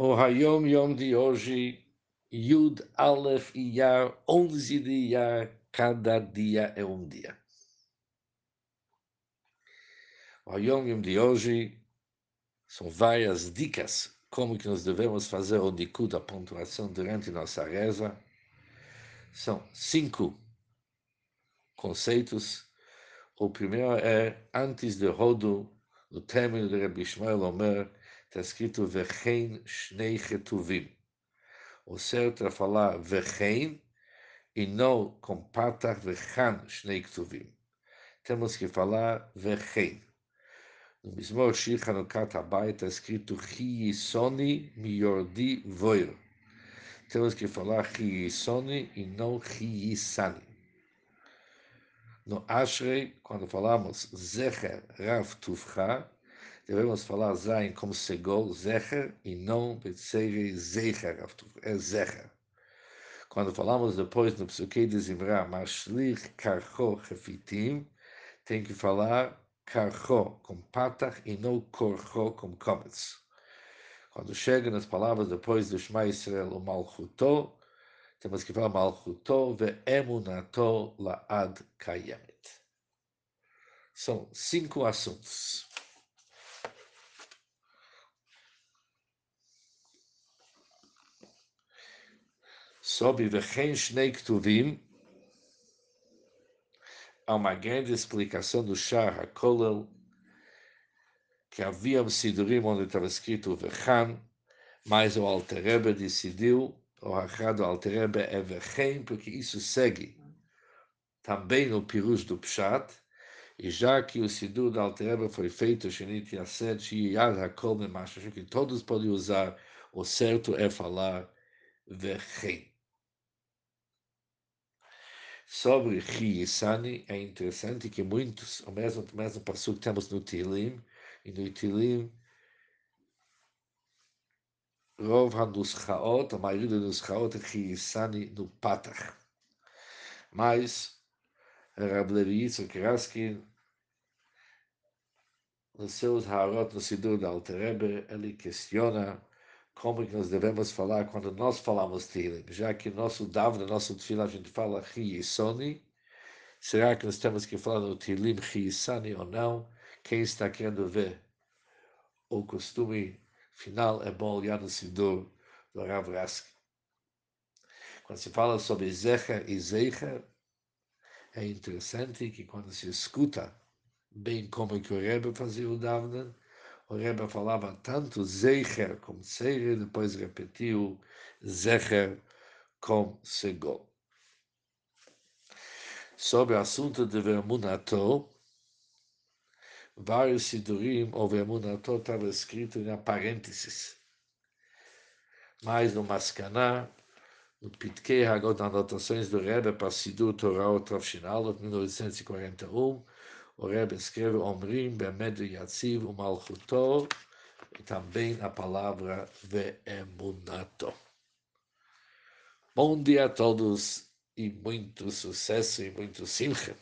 O Hayom Yom de hoje, Yud Aleph Iyar, 11 de Iyar, cada dia é um dia. O Hayom Yom de hoje são várias dicas como que nós devemos fazer o Nikud, a pontuação durante nossa reza. São cinco conceitos. O primeiro é, antes de Rodo, no término de Rabbi Ishmael Omer, está escrito Vechein Shnei Chetuvim. O certo é falar Vechein e não com Patach Vechan Shnei Ketuvim. Temos que falar Vechein. No Mismor Shir Hanukat Abai está escrito Chiyisoni Miyordi Voir. Temos que falar Chiyisoni e não Chiyisani. No Ashrei, quando falamos Zecher Rav Tufcha, devemos falar Zain como Segol, Zecher, e não Betzere Zecher Tufcha, é Zecher. Quando falamos depois no Psuquei de Zimra, Mashlich Karcho Chefitim, tem que falar Karcho com Patach e não Korcho com Kometz. Quando chega nas palavras depois do Shema Israel, o Malchuto, temos que falar Malchuto ve emunato laad kayemet. São cinco assuntos. Sobre Vechen Shnei Ktuvim, há uma grande explicação do Shah HaKolel, que havia um Sidurim onde estava escrito Vechan, mas o Alter Rebbe decidiu o Hachado Alterebe é Vechem, porque isso segue também no Pirush do Pshat, e já que o Sidur da Alterebe foi feito, Shenit Yasset, Shiyad HaKol que todos podem usar, o certo é falar Vechem sobre Ri e Sani, é interessante que muitos, o mesmo, mesmo passo que temos no Tilim, e no Tilim, Rov HaNuschaot, a maioria dos Chaot, Ri e Sani no Patach. Mas, Rablevi Kraskin, nos seus Harot no Sidur da Alterebe, ele questiona como que nós devemos falar quando nós falamos Tilim, já que nosso Davna, nosso Tfila, a gente fala Chiisoni, será que nós temos que falar no Tilim Chiisani ou não? Quem está querendo ver o costume final é bom olhar no Sidur do Rav. Quando se fala sobre Zecher e Zeicher, é interessante que quando se escuta bem como que o Rebbe fazia o Davnen, o Rebbe falava tanto Zeicher como Zeire, depois repetiu Zecher com Segol. Sobre o assunto de Vermunato, vários Sidurim, ou Vemunato, estava escrito em parênteses. Mas no Mascaná, no Pitkei Hagot, anotações do Rebbe para Sidur Torah Travshinal, de 1941, o Rebbe escreve Omrim, Bemed Yatziv, o Malchuto, e também a palavra Veemunato. Bom dia a todos e muito sucesso e muito simcha.